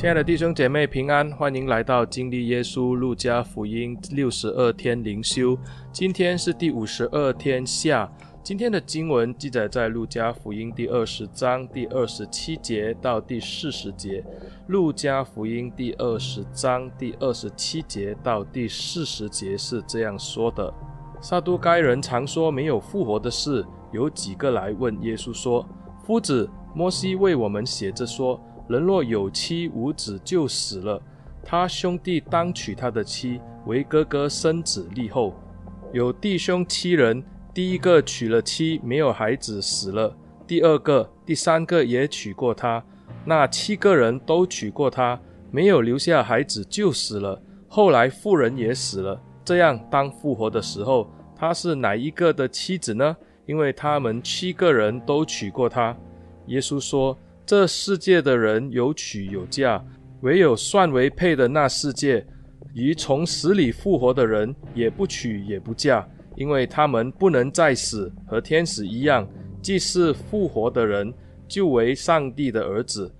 亲爱的弟兄姐妹平安，欢迎来到经历耶稣路加福音六十二天灵修。今天是第五十二天下。今天的经文记载在路加福音第二十章第二十七节到第四十节。路加福音第二十章第二十七节到第四十节是这样说的：撒都该人常说没有复活的事，有几个来问耶稣说：“夫子，摩西为我们写着说。”人若有妻无子就死了，他兄弟当娶他的妻为哥哥生子立后。有弟兄七人，第一个娶了妻没有孩子死了，第二个、第三个也娶过他，那七个人都娶过他，没有留下孩子就死了。后来妇人也死了。这样当复活的时候，他是哪一个的妻子呢？因为他们七个人都娶过他。耶稣说。这世界的人有娶有嫁，唯有算为配的那世界与从死里复活的人也不娶也不嫁，因为他们不能再死，和天使一样。既是复活的人，就为上帝的儿子。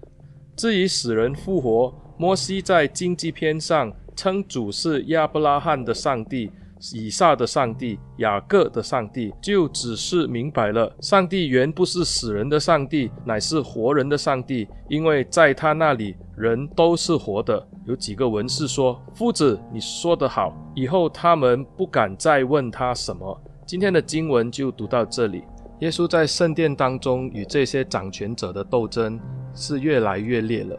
至于死人复活，摩西在经济篇上称主是亚伯拉罕的上帝。以撒的上帝，雅各的上帝，就只是明白了，上帝原不是死人的上帝，乃是活人的上帝，因为在他那里人都是活的。有几个文士说：“夫子，你说得好。”以后他们不敢再问他什么。今天的经文就读到这里。耶稣在圣殿当中与这些掌权者的斗争是越来越烈了，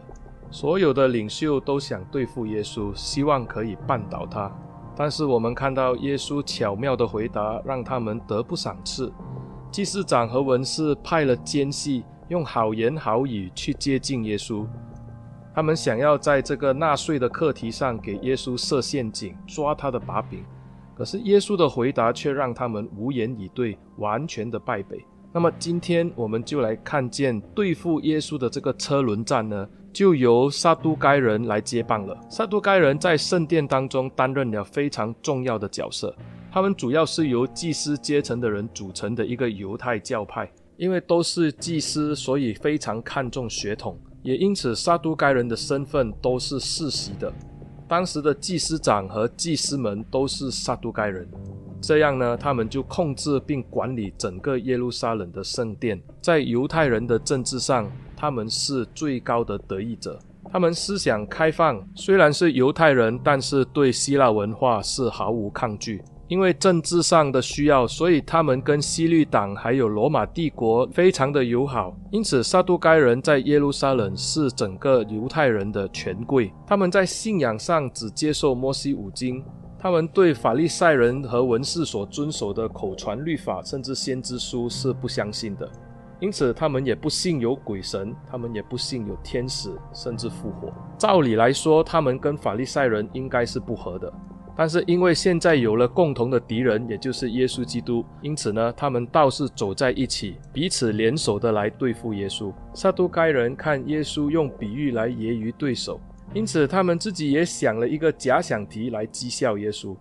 所有的领袖都想对付耶稣，希望可以绊倒他。但是我们看到耶稣巧妙的回答，让他们得不赏赐。祭司长和文士派了奸细，用好言好语去接近耶稣。他们想要在这个纳税的课题上给耶稣设陷阱，抓他的把柄。可是耶稣的回答却让他们无言以对，完全的败北。那么今天我们就来看见对付耶稣的这个车轮战呢，就由撒都该人来接棒了。撒都该人在圣殿当中担任了非常重要的角色，他们主要是由祭司阶层的人组成的一个犹太教派。因为都是祭司，所以非常看重血统，也因此撒都该人的身份都是世袭的。当时的祭司长和祭司们都是撒都该人。这样呢，他们就控制并管理整个耶路撒冷的圣殿。在犹太人的政治上，他们是最高的得益者。他们思想开放，虽然是犹太人，但是对希腊文化是毫无抗拒。因为政治上的需要，所以他们跟希律党还有罗马帝国非常的友好。因此，撒都该人在耶路撒冷是整个犹太人的权贵。他们在信仰上只接受摩西五经。他们对法利赛人和文士所遵守的口传律法，甚至先知书是不相信的，因此他们也不信有鬼神，他们也不信有天使，甚至复活。照理来说，他们跟法利赛人应该是不合的，但是因为现在有了共同的敌人，也就是耶稣基督，因此呢，他们倒是走在一起，彼此联手的来对付耶稣。撒都该人看耶稣用比喻来揶揄对手。因此，他们自己也想了一个假想题来讥笑耶稣。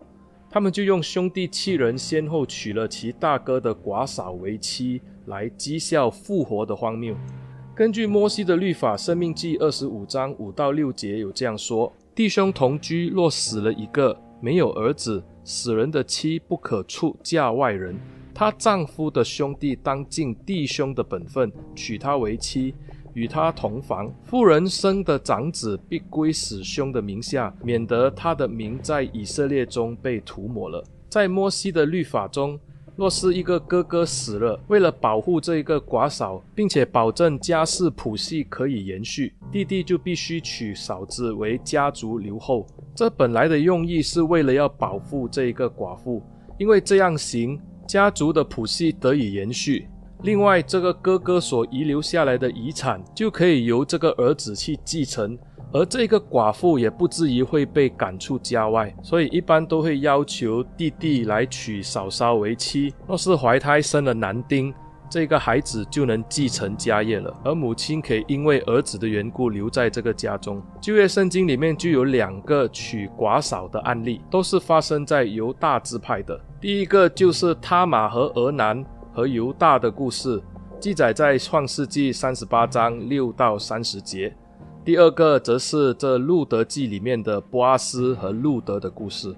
他们就用兄弟七人先后娶了其大哥的寡嫂为妻，来讥笑复活的荒谬。根据摩西的律法，《生命记》二十五章五到六节有这样说：弟兄同居，若死了一个，没有儿子，死人的妻不可出嫁外人，她丈夫的兄弟当尽弟兄的本分，娶她为妻。与他同房，妇人生的长子必归死兄的名下，免得他的名在以色列中被涂抹了。在摩西的律法中，若是一个哥哥死了，为了保护这一个寡嫂，并且保证家世谱系可以延续，弟弟就必须娶嫂子为家族留后。这本来的用意是为了要保护这一个寡妇，因为这样行，家族的谱系得以延续。另外，这个哥哥所遗留下来的遗产就可以由这个儿子去继承，而这个寡妇也不至于会被赶出家外。所以，一般都会要求弟弟来娶嫂嫂为妻。若是怀胎生了男丁，这个孩子就能继承家业了，而母亲可以因为儿子的缘故留在这个家中。旧约圣经里面就有两个娶寡嫂的案例，都是发生在犹大支派的。第一个就是他玛和俄南。和犹大的故事记载在创世纪三十八章六到三十节。第二个则是这路德记里面的波阿斯和路德的故事。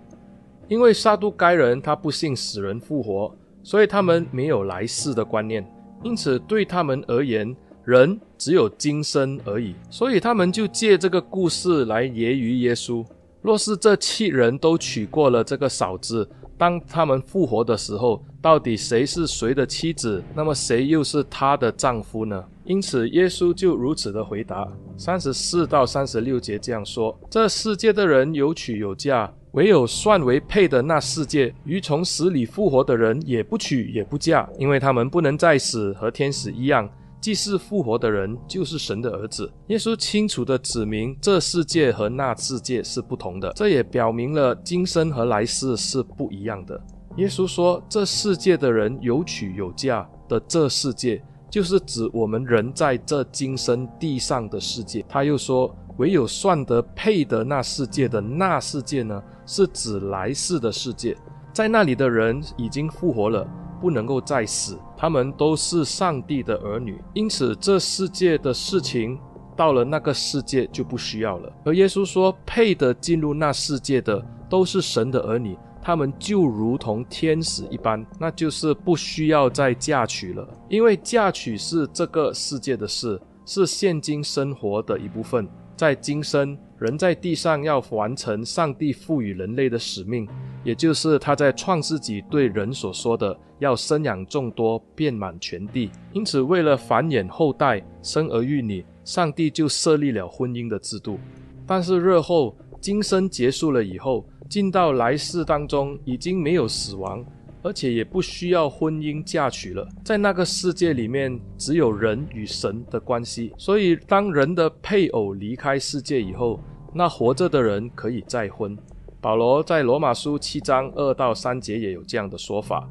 因为撒都该人他不信死人复活，所以他们没有来世的观念，因此对他们而言，人只有今生而已。所以他们就借这个故事来揶揄耶稣：若是这七人都娶过了这个嫂子，当他们复活的时候，到底谁是谁的妻子？那么谁又是她的丈夫呢？因此，耶稣就如此的回答：三十四到三十六节这样说：这世界的人有娶有嫁，唯有算为配的那世界，与从死里复活的人也不娶也不嫁，因为他们不能再死，和天使一样。既是复活的人，就是神的儿子。耶稣清楚地指明，这世界和那世界是不同的，这也表明了今生和来世是不一样的。耶稣说，这世界的人有娶有嫁的这世界，就是指我们人在这今生地上的世界。他又说，唯有算得配得那世界的那世界呢，是指来世的世界，在那里的人已经复活了。不能够再死，他们都是上帝的儿女，因此这世界的事情到了那个世界就不需要了。而耶稣说，配得进入那世界的都是神的儿女，他们就如同天使一般，那就是不需要再嫁娶了，因为嫁娶是这个世界的事，是现今生活的一部分，在今生。人在地上要完成上帝赋予人类的使命，也就是他在创世纪对人所说的，要生养众多，遍满全地。因此，为了繁衍后代，生儿育女，上帝就设立了婚姻的制度。但是日后今生结束了以后，进到来世当中，已经没有死亡。而且也不需要婚姻嫁娶了，在那个世界里面，只有人与神的关系。所以，当人的配偶离开世界以后，那活着的人可以再婚。保罗在罗马书七章二到三节也有这样的说法：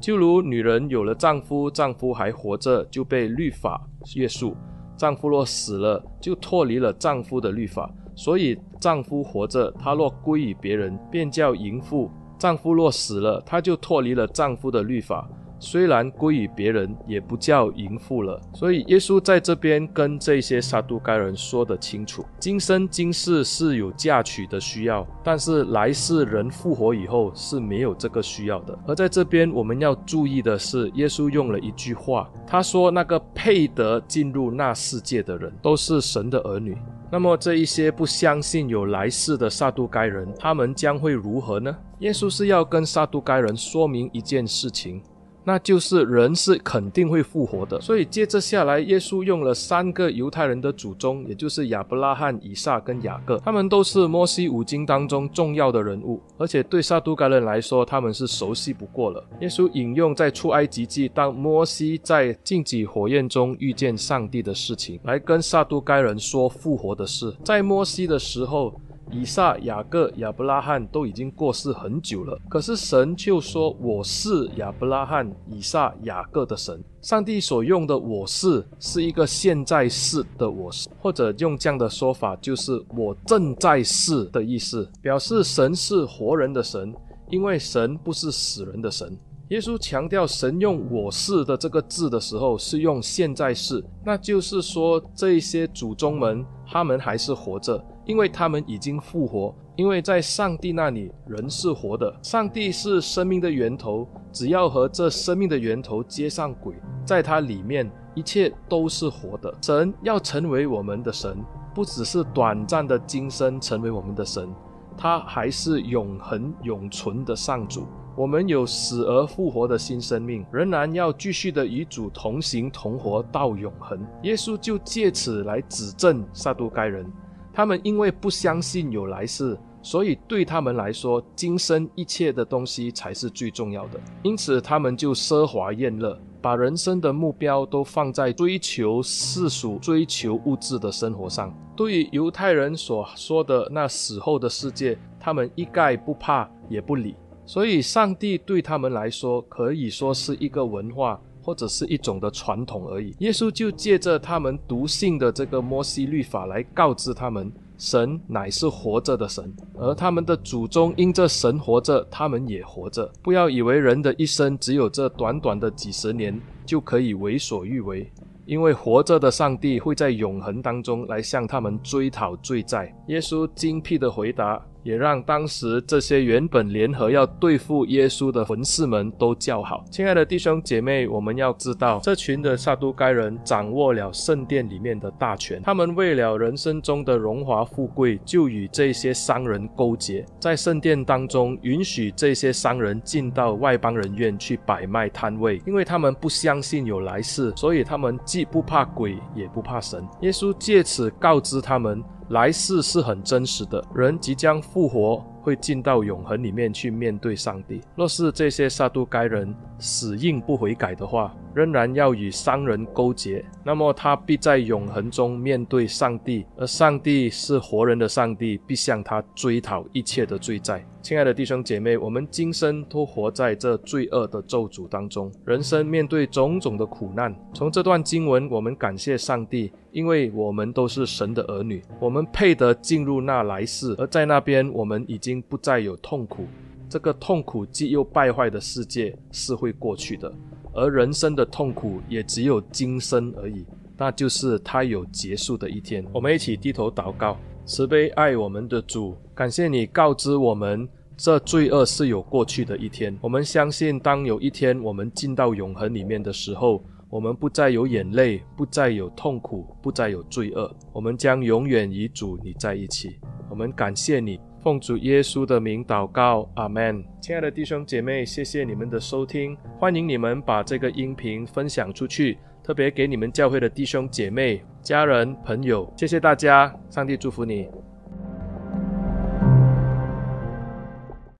就如女人有了丈夫，丈夫还活着，就被律法约束；丈夫若死了，就脱离了丈夫的律法。所以，丈夫活着，他若归于别人，便叫淫妇。丈夫若死了，她就脱离了丈夫的律法，虽然归于别人，也不叫淫妇了。所以耶稣在这边跟这些撒都该人说得清楚：今生今世是有嫁娶的需要，但是来世人复活以后是没有这个需要的。而在这边我们要注意的是，耶稣用了一句话，他说：“那个配得进入那世界的人，都是神的儿女。”那么这一些不相信有来世的撒都该人，他们将会如何呢？耶稣是要跟撒都该人说明一件事情。那就是人是肯定会复活的，所以接着下来，耶稣用了三个犹太人的祖宗，也就是亚伯拉罕、以撒跟雅各，他们都是摩西五经当中重要的人物，而且对撒都该人来说，他们是熟悉不过了。耶稣引用在出埃及记，当摩西在荆棘火焰中遇见上帝的事情，来跟撒都该人说复活的事。在摩西的时候，以撒、雅各、亚伯拉罕都已经过世很久了，可是神就说：“我是亚伯拉罕、以撒、雅各的神。”上帝所用的“我是”是一个现在式的“我是”，或者用这样的说法，就是“我正在是”的意思，表示神是活人的神，因为神不是死人的神。耶稣强调神用“我是”的这个字的时候，是用现在式，那就是说这些祖宗们，他们还是活着。因为他们已经复活，因为在上帝那里人是活的，上帝是生命的源头，只要和这生命的源头接上轨，在它里面一切都是活的。神要成为我们的神，不只是短暂的今生成为我们的神，他还是永恒永存的上主。我们有死而复活的新生命，仍然要继续的与主同行同活到永恒。耶稣就借此来指证撒都该人。他们因为不相信有来世，所以对他们来说，今生一切的东西才是最重要的。因此，他们就奢华宴乐，把人生的目标都放在追求世俗、追求物质的生活上。对于犹太人所说的那死后的世界，他们一概不怕也不理。所以，上帝对他们来说，可以说是一个文化。或者是一种的传统而已。耶稣就借着他们读信的这个摩西律法来告知他们，神乃是活着的神，而他们的祖宗因着神活着，他们也活着。不要以为人的一生只有这短短的几十年就可以为所欲为。因为活着的上帝会在永恒当中来向他们追讨罪债。耶稣精辟的回答。也让当时这些原本联合要对付耶稣的文士们都叫好。亲爱的弟兄姐妹，我们要知道，这群的撒都该人掌握了圣殿里面的大权，他们为了人生中的荣华富贵，就与这些商人勾结，在圣殿当中允许这些商人进到外邦人院去摆卖摊位，因为他们不相信有来世，所以他们既不怕鬼，也不怕神。耶稣借此告知他们。来世是很真实的，人即将复活，会进到永恒里面去面对上帝。若是这些撒都该人死硬不悔改的话，仍然要与商人勾结，那么他必在永恒中面对上帝，而上帝是活人的上帝，必向他追讨一切的罪债。亲爱的弟兄姐妹，我们今生都活在这罪恶的咒诅当中，人生面对种种的苦难。从这段经文，我们感谢上帝，因为我们都是神的儿女，我们配得进入那来世，而在那边我们已经不再有痛苦。这个痛苦既又败坏的世界是会过去的，而人生的痛苦也只有今生而已，那就是它有结束的一天。我们一起低头祷告，慈悲爱我们的主，感谢你告知我们，这罪恶是有过去的一天。我们相信，当有一天我们进到永恒里面的时候，我们不再有眼泪，不再有痛苦，不再有罪恶，我们将永远与主你在一起。我们感谢你。奉主耶稣的名祷告，阿门。亲爱的弟兄姐妹，谢谢你们的收听，欢迎你们把这个音频分享出去，特别给你们教会的弟兄姐妹、家人、朋友。谢谢大家，上帝祝福你。